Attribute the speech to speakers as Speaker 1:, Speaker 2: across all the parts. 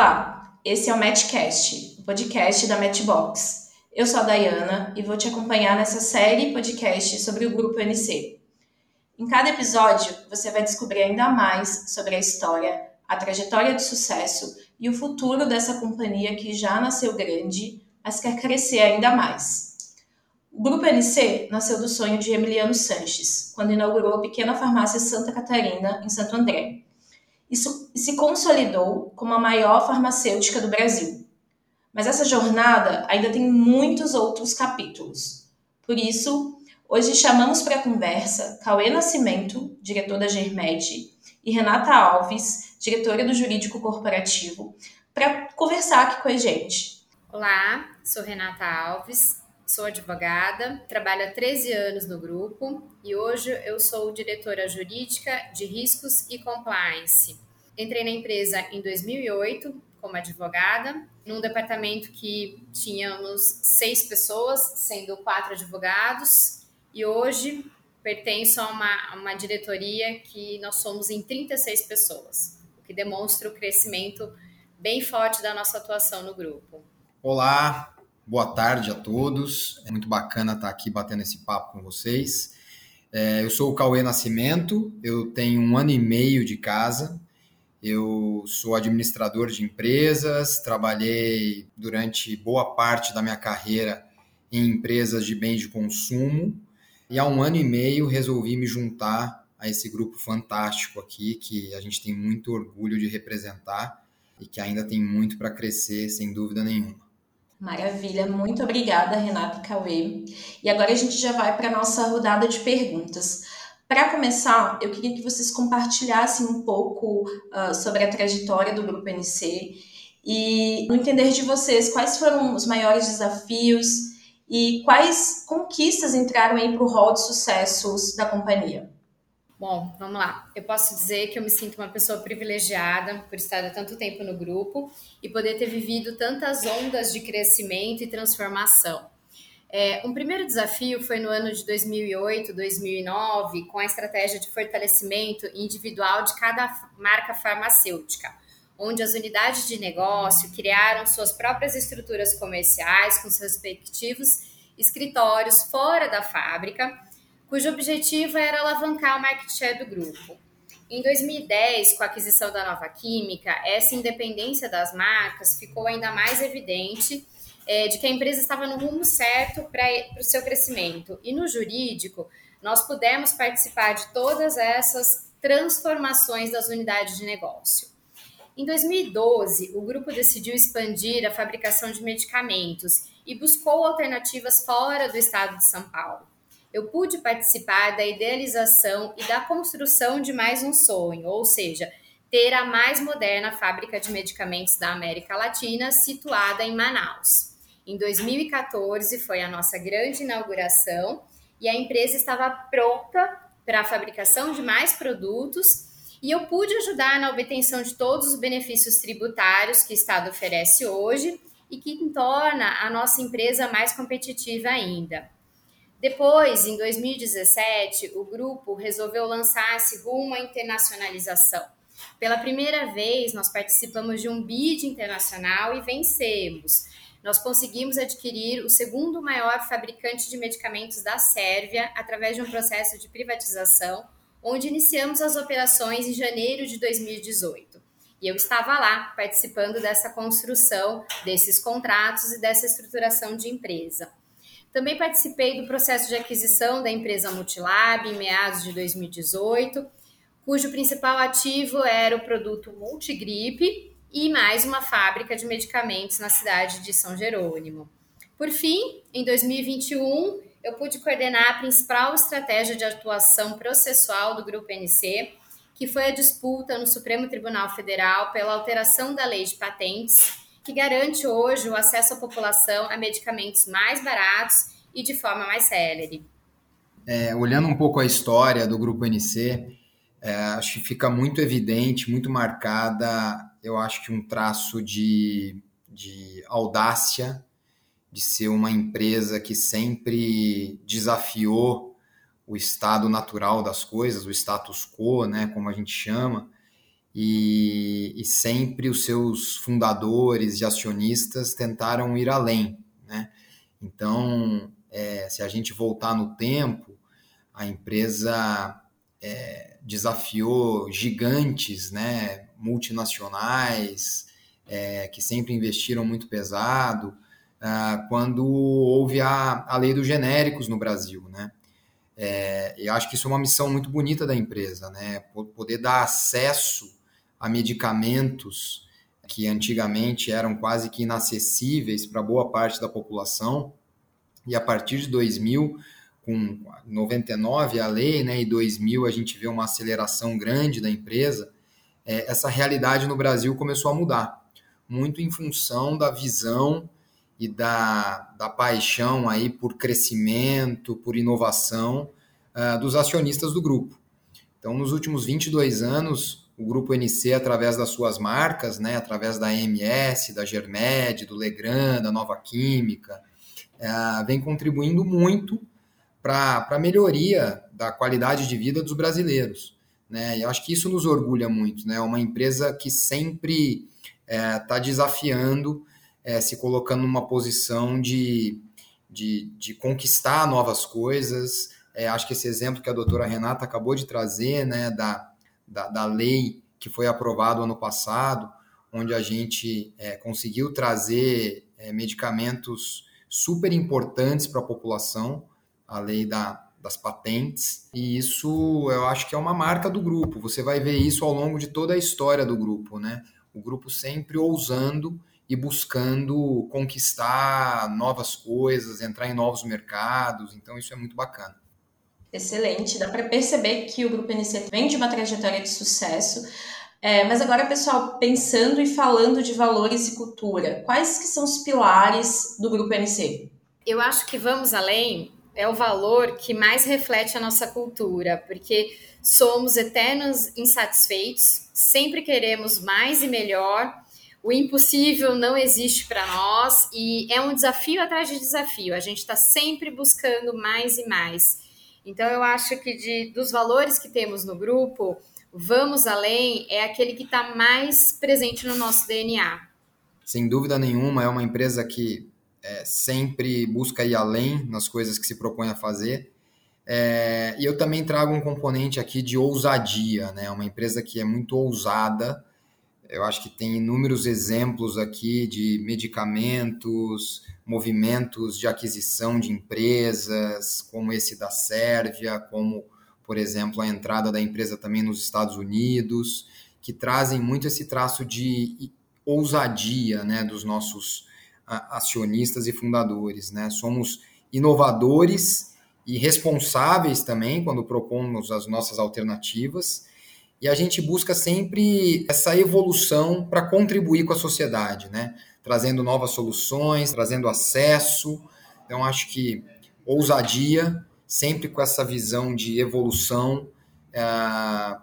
Speaker 1: Olá, esse é o Matchcast, o podcast da Matchbox. Eu sou a Dayana e vou te acompanhar nessa série podcast sobre o Grupo NC. Em cada episódio, você vai descobrir ainda mais sobre a história, a trajetória de sucesso e o futuro dessa companhia que já nasceu grande, mas quer crescer ainda mais. O Grupo NC nasceu do sonho de Emiliano Sanches, quando inaugurou a pequena farmácia Santa Catarina, em Santo André isso se consolidou como a maior farmacêutica do Brasil. Mas essa jornada ainda tem muitos outros capítulos. Por isso, hoje chamamos para a conversa Cauê Nascimento, diretor da Germed, e Renata Alves, diretora do Jurídico Corporativo, para conversar aqui com a gente.
Speaker 2: Olá, sou Renata Alves, sou advogada, trabalho há 13 anos no grupo e hoje eu sou diretora jurídica de riscos e compliance. Entrei na empresa em 2008 como advogada, num departamento que tínhamos seis pessoas, sendo quatro advogados, e hoje pertenço a uma, uma diretoria que nós somos em 36 pessoas, o que demonstra o crescimento bem forte da nossa atuação no grupo.
Speaker 3: Olá, Boa tarde a todos. É muito bacana estar aqui batendo esse papo com vocês. É, eu sou o Cauê Nascimento, eu tenho um ano e meio de casa. Eu sou administrador de empresas, trabalhei durante boa parte da minha carreira em empresas de bens de consumo e há um ano e meio resolvi me juntar a esse grupo fantástico aqui que a gente tem muito orgulho de representar e que ainda tem muito para crescer, sem dúvida nenhuma.
Speaker 1: Maravilha, muito obrigada, Renata e Cauê. E agora a gente já vai para a nossa rodada de perguntas. Para começar, eu queria que vocês compartilhassem um pouco uh, sobre a trajetória do Grupo NC e no entender de vocês quais foram os maiores desafios e quais conquistas entraram aí para o rol de sucessos da companhia.
Speaker 2: Bom, vamos lá. Eu posso dizer que eu me sinto uma pessoa privilegiada por estar há tanto tempo no grupo e poder ter vivido tantas ondas de crescimento e transformação. É, um primeiro desafio foi no ano de 2008, 2009, com a estratégia de fortalecimento individual de cada marca farmacêutica, onde as unidades de negócio criaram suas próprias estruturas comerciais com seus respectivos escritórios fora da fábrica cujo objetivo era alavancar o market share do grupo. Em 2010, com a aquisição da Nova Química, essa independência das marcas ficou ainda mais evidente é, de que a empresa estava no rumo certo para o seu crescimento. E no jurídico, nós pudemos participar de todas essas transformações das unidades de negócio. Em 2012, o grupo decidiu expandir a fabricação de medicamentos e buscou alternativas fora do estado de São Paulo eu pude participar da idealização e da construção de mais um sonho, ou seja, ter a mais moderna fábrica de medicamentos da América Latina situada em Manaus. Em 2014 foi a nossa grande inauguração e a empresa estava pronta para a fabricação de mais produtos e eu pude ajudar na obtenção de todos os benefícios tributários que o Estado oferece hoje e que torna a nossa empresa mais competitiva ainda. Depois, em 2017, o grupo resolveu lançar-se rumo à internacionalização. Pela primeira vez, nós participamos de um bid internacional e vencemos. Nós conseguimos adquirir o segundo maior fabricante de medicamentos da Sérvia através de um processo de privatização, onde iniciamos as operações em janeiro de 2018. E eu estava lá participando dessa construção desses contratos e dessa estruturação de empresa. Também participei do processo de aquisição da empresa Multilab em meados de 2018, cujo principal ativo era o produto Multigripe e mais uma fábrica de medicamentos na cidade de São Jerônimo. Por fim, em 2021, eu pude coordenar a principal estratégia de atuação processual do Grupo NC, que foi a disputa no Supremo Tribunal Federal pela alteração da lei de patentes que garante hoje o acesso à população a medicamentos mais baratos e de forma mais célere.
Speaker 3: É, olhando um pouco a história do Grupo NC, é, acho que fica muito evidente, muito marcada, eu acho que um traço de, de audácia, de ser uma empresa que sempre desafiou o estado natural das coisas, o status quo, né, como a gente chama, e, e sempre os seus fundadores e acionistas tentaram ir além, né? Então, é, se a gente voltar no tempo, a empresa é, desafiou gigantes, né, multinacionais, é, que sempre investiram muito pesado, ah, quando houve a, a lei dos genéricos no Brasil, né? É, eu acho que isso é uma missão muito bonita da empresa, né? Poder dar acesso a medicamentos que antigamente eram quase que inacessíveis para boa parte da população. E a partir de 2000, com 99 a lei, né, e 2000 a gente vê uma aceleração grande da empresa, é, essa realidade no Brasil começou a mudar, muito em função da visão e da, da paixão aí por crescimento, por inovação uh, dos acionistas do grupo. Então, nos últimos 22 anos, o grupo NC, através das suas marcas, né, através da AMS, da Germed, do Legrand, da Nova Química, uh, vem contribuindo muito para a melhoria da qualidade de vida dos brasileiros. Né? E eu acho que isso nos orgulha muito. Né? Uma empresa que sempre está é, desafiando, é, se colocando numa posição de, de, de conquistar novas coisas. É, acho que esse exemplo que a doutora Renata acabou de trazer, né, da, da, da lei que foi aprovada ano passado, onde a gente é, conseguiu trazer é, medicamentos super importantes para a população, a lei da, das patentes, e isso eu acho que é uma marca do grupo. Você vai ver isso ao longo de toda a história do grupo, né? O grupo sempre ousando e buscando conquistar novas coisas, entrar em novos mercados, então isso é muito bacana.
Speaker 1: Excelente, dá para perceber que o Grupo NC vem de uma trajetória de sucesso. É, mas agora, pessoal, pensando e falando de valores e cultura, quais que são os pilares do Grupo NC?
Speaker 2: Eu acho que vamos além é o valor que mais reflete a nossa cultura, porque somos eternos insatisfeitos, sempre queremos mais e melhor. O impossível não existe para nós e é um desafio atrás de desafio. A gente está sempre buscando mais e mais. Então, eu acho que de, dos valores que temos no grupo, vamos além é aquele que está mais presente no nosso DNA.
Speaker 3: Sem dúvida nenhuma, é uma empresa que é, sempre busca ir além nas coisas que se propõe a fazer. É, e eu também trago um componente aqui de ousadia, né? Uma empresa que é muito ousada. Eu acho que tem inúmeros exemplos aqui de medicamentos, movimentos de aquisição de empresas, como esse da Sérvia, como, por exemplo, a entrada da empresa também nos Estados Unidos, que trazem muito esse traço de ousadia, né, dos nossos acionistas e fundadores, né? Somos inovadores e responsáveis também quando propomos as nossas alternativas e a gente busca sempre essa evolução para contribuir com a sociedade, né? Trazendo novas soluções, trazendo acesso. Então acho que ousadia, sempre com essa visão de evolução, é,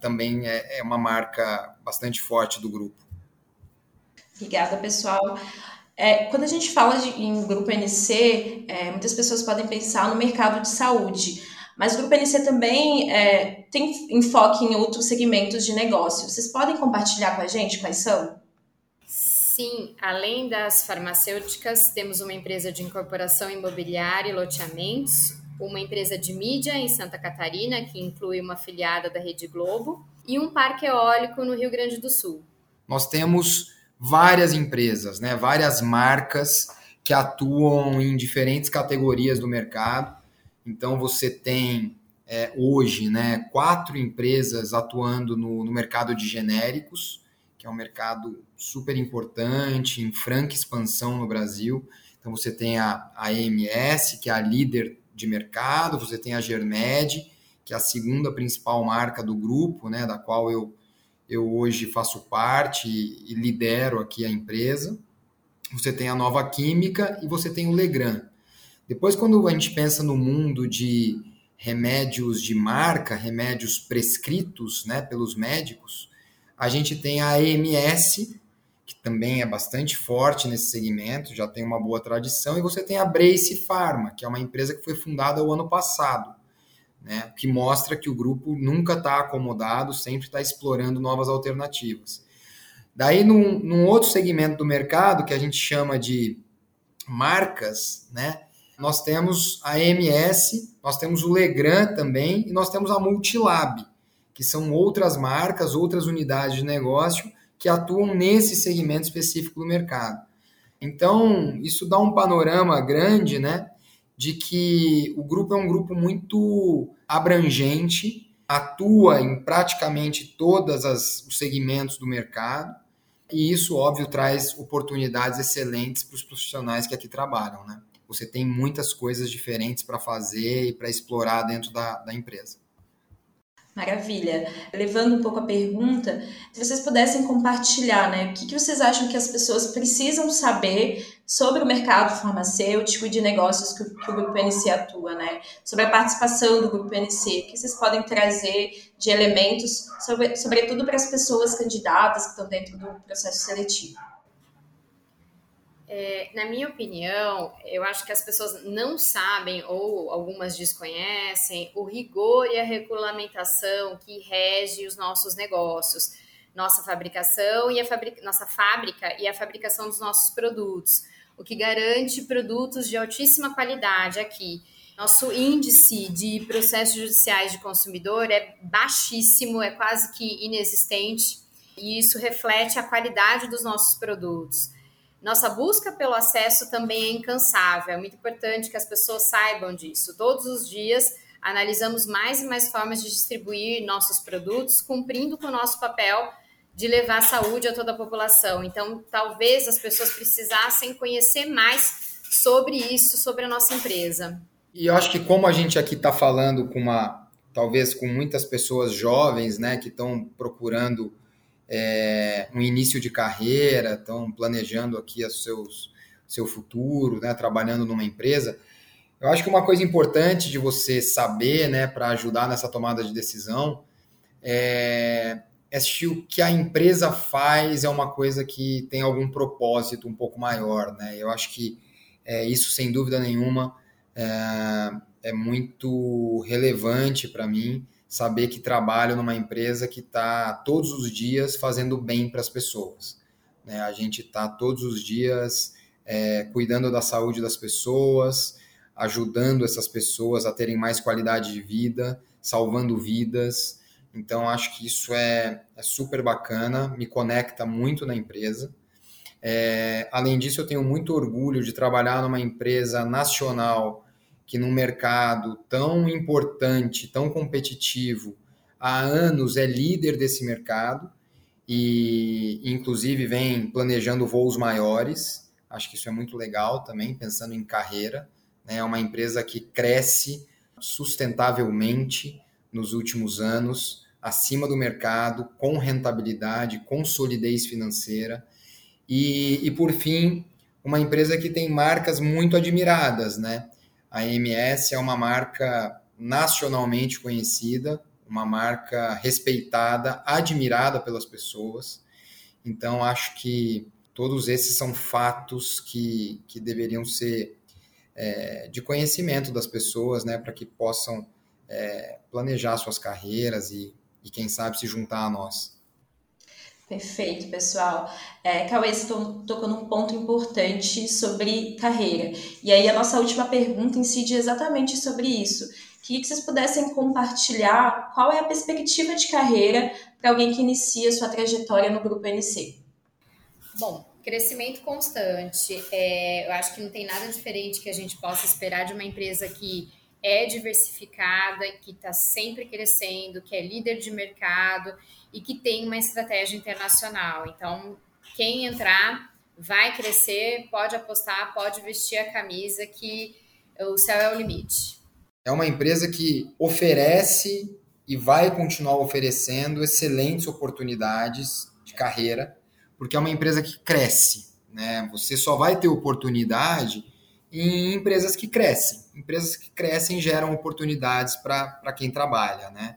Speaker 3: também é, é uma marca bastante forte do grupo.
Speaker 1: Obrigada, pessoal. É, quando a gente fala de, em grupo NC, é, muitas pessoas podem pensar no mercado de saúde, mas o grupo NC também é, tem enfoque em outros segmentos de negócio. Vocês podem compartilhar com a gente quais são?
Speaker 2: Sim, além das farmacêuticas, temos uma empresa de incorporação imobiliária e loteamentos, uma empresa de mídia em Santa Catarina, que inclui uma filiada da Rede Globo, e um parque eólico no Rio Grande do Sul.
Speaker 3: Nós temos várias empresas, né, várias marcas que atuam em diferentes categorias do mercado. Então você tem é, hoje né, quatro empresas atuando no, no mercado de genéricos, que é um mercado super importante, em franca expansão no Brasil. Então você tem a, a AMS, que é a líder de mercado, você tem a Germed, que é a segunda principal marca do grupo, né, da qual eu eu hoje faço parte e lidero aqui a empresa. Você tem a Nova Química e você tem o Legrand. Depois, quando a gente pensa no mundo de remédios de marca, remédios prescritos né, pelos médicos, a gente tem a EMS, que também é bastante forte nesse segmento, já tem uma boa tradição, e você tem a Brace Pharma, que é uma empresa que foi fundada o ano passado. né? Que mostra que o grupo nunca está acomodado, sempre está explorando novas alternativas. Daí, num, num, outro segmento do mercado, que a gente chama de marcas, né? Nós temos a MS, nós temos o Legrand também, e nós temos a Multilab, que são outras marcas, outras unidades de negócio que atuam nesse segmento específico do mercado. Então, isso dá um panorama grande, né? De que o grupo é um grupo muito abrangente, atua em praticamente todos os segmentos do mercado, e isso, óbvio, traz oportunidades excelentes para os profissionais que aqui trabalham, né? Você tem muitas coisas diferentes para fazer e para explorar dentro da, da empresa.
Speaker 1: Maravilha. Levando um pouco a pergunta, se vocês pudessem compartilhar, né, o que, que vocês acham que as pessoas precisam saber sobre o mercado farmacêutico e de negócios que, que o Grupo NC atua, né? Sobre a participação do Grupo NC, o que vocês podem trazer de elementos, sobre, sobretudo para as pessoas candidatas que estão dentro do processo seletivo?
Speaker 2: É, na minha opinião, eu acho que as pessoas não sabem ou algumas desconhecem o rigor e a regulamentação que rege os nossos negócios, nossa fabricação e a fabric... nossa fábrica e a fabricação dos nossos produtos, o que garante produtos de altíssima qualidade aqui. Nosso índice de processos judiciais de consumidor é baixíssimo, é quase que inexistente, e isso reflete a qualidade dos nossos produtos. Nossa busca pelo acesso também é incansável. É muito importante que as pessoas saibam disso. Todos os dias analisamos mais e mais formas de distribuir nossos produtos, cumprindo com o nosso papel de levar saúde a toda a população. Então, talvez as pessoas precisassem conhecer mais sobre isso, sobre a nossa empresa.
Speaker 3: E eu acho que como a gente aqui está falando com uma, talvez com muitas pessoas jovens, né, que estão procurando é, um início de carreira, estão planejando aqui os seus, seu futuro, né, trabalhando numa empresa. Eu acho que uma coisa importante de você saber, né, para ajudar nessa tomada de decisão, é, é se o que a empresa faz é uma coisa que tem algum propósito um pouco maior, né? Eu acho que é, isso, sem dúvida nenhuma, é, é muito relevante para mim saber que trabalho numa empresa que está todos os dias fazendo bem para as pessoas. Né? A gente está todos os dias é, cuidando da saúde das pessoas, ajudando essas pessoas a terem mais qualidade de vida, salvando vidas. Então, acho que isso é, é super bacana, me conecta muito na empresa. É, além disso, eu tenho muito orgulho de trabalhar numa empresa nacional que num mercado tão importante, tão competitivo, há anos é líder desse mercado e, inclusive, vem planejando voos maiores. Acho que isso é muito legal também, pensando em carreira. Né? É uma empresa que cresce sustentavelmente nos últimos anos, acima do mercado, com rentabilidade, com solidez financeira. E, e por fim, uma empresa que tem marcas muito admiradas, né? A MS é uma marca nacionalmente conhecida, uma marca respeitada, admirada pelas pessoas. Então, acho que todos esses são fatos que, que deveriam ser é, de conhecimento das pessoas, né, para que possam é, planejar suas carreiras e, e, quem sabe, se juntar a nós.
Speaker 1: Perfeito, pessoal. É, Cauê, você tocou num ponto importante sobre carreira. E aí a nossa última pergunta incide exatamente sobre isso. Queria que vocês pudessem compartilhar qual é a perspectiva de carreira para alguém que inicia sua trajetória no Grupo NC.
Speaker 2: Bom, crescimento constante. É, eu acho que não tem nada diferente que a gente possa esperar de uma empresa que é diversificada, que está sempre crescendo, que é líder de mercado e que tem uma estratégia internacional. Então, quem entrar vai crescer, pode apostar, pode vestir a camisa que o céu é o limite.
Speaker 3: É uma empresa que oferece e vai continuar oferecendo excelentes oportunidades de carreira, porque é uma empresa que cresce. Né? Você só vai ter oportunidade em empresas que crescem. Empresas que crescem geram oportunidades para quem trabalha. Né?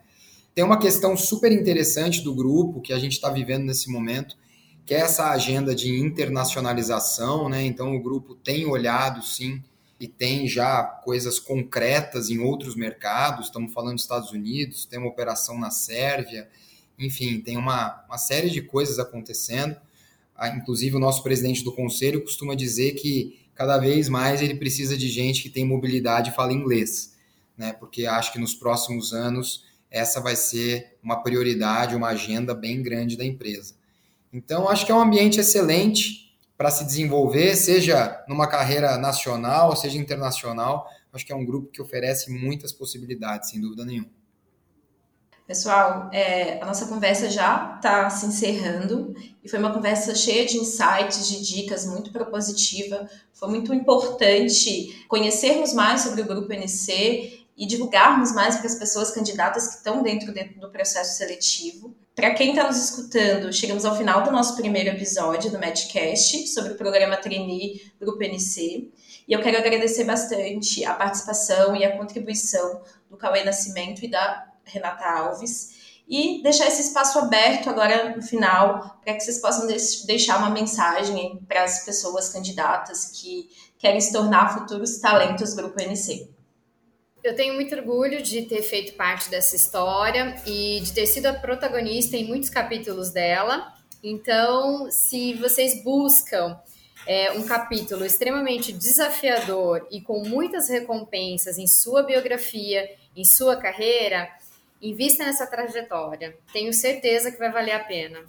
Speaker 3: Tem uma questão super interessante do grupo que a gente está vivendo nesse momento, que é essa agenda de internacionalização, né? Então o grupo tem olhado sim e tem já coisas concretas em outros mercados. Estamos falando dos Estados Unidos, tem uma operação na Sérvia, enfim, tem uma, uma série de coisas acontecendo. Ah, inclusive, o nosso presidente do conselho costuma dizer que cada vez mais ele precisa de gente que tem mobilidade e fala inglês, né? Porque acho que nos próximos anos essa vai ser uma prioridade, uma agenda bem grande da empresa. Então, acho que é um ambiente excelente para se desenvolver, seja numa carreira nacional, seja internacional. Acho que é um grupo que oferece muitas possibilidades, sem dúvida nenhuma.
Speaker 1: Pessoal, é, a nossa conversa já está se encerrando e foi uma conversa cheia de insights, de dicas, muito propositiva. Foi muito importante conhecermos mais sobre o Grupo NC e divulgarmos mais para as pessoas candidatas que estão dentro, dentro do processo seletivo. Para quem está nos escutando, chegamos ao final do nosso primeiro episódio do Medcast sobre o programa Trainee Grupo NC. E eu quero agradecer bastante a participação e a contribuição do Cauê Nascimento e da Renata Alves, e deixar esse espaço aberto agora no final, para que vocês possam deixar uma mensagem para as pessoas candidatas que querem se tornar futuros talentos Grupo NC.
Speaker 2: Eu tenho muito orgulho de ter feito parte dessa história e de ter sido a protagonista em muitos capítulos dela. Então, se vocês buscam é, um capítulo extremamente desafiador e com muitas recompensas em sua biografia, em sua carreira, Invista nessa trajetória. Tenho certeza que vai valer a pena.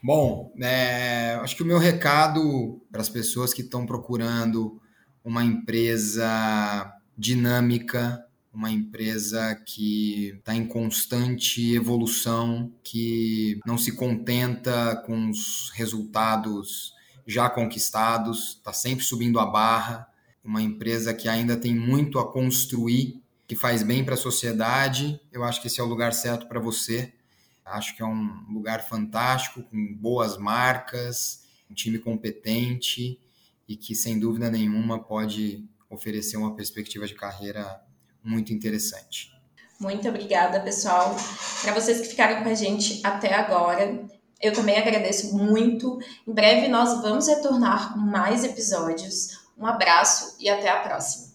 Speaker 3: Bom, é, acho que o meu recado para as pessoas que estão procurando uma empresa dinâmica, uma empresa que está em constante evolução, que não se contenta com os resultados já conquistados, está sempre subindo a barra, uma empresa que ainda tem muito a construir que faz bem para a sociedade, eu acho que esse é o lugar certo para você. Acho que é um lugar fantástico, com boas marcas, um time competente e que, sem dúvida nenhuma, pode oferecer uma perspectiva de carreira muito interessante.
Speaker 1: Muito obrigada, pessoal. Para vocês que ficaram com a gente até agora, eu também agradeço muito. Em breve nós vamos retornar com mais episódios. Um abraço e até a próxima.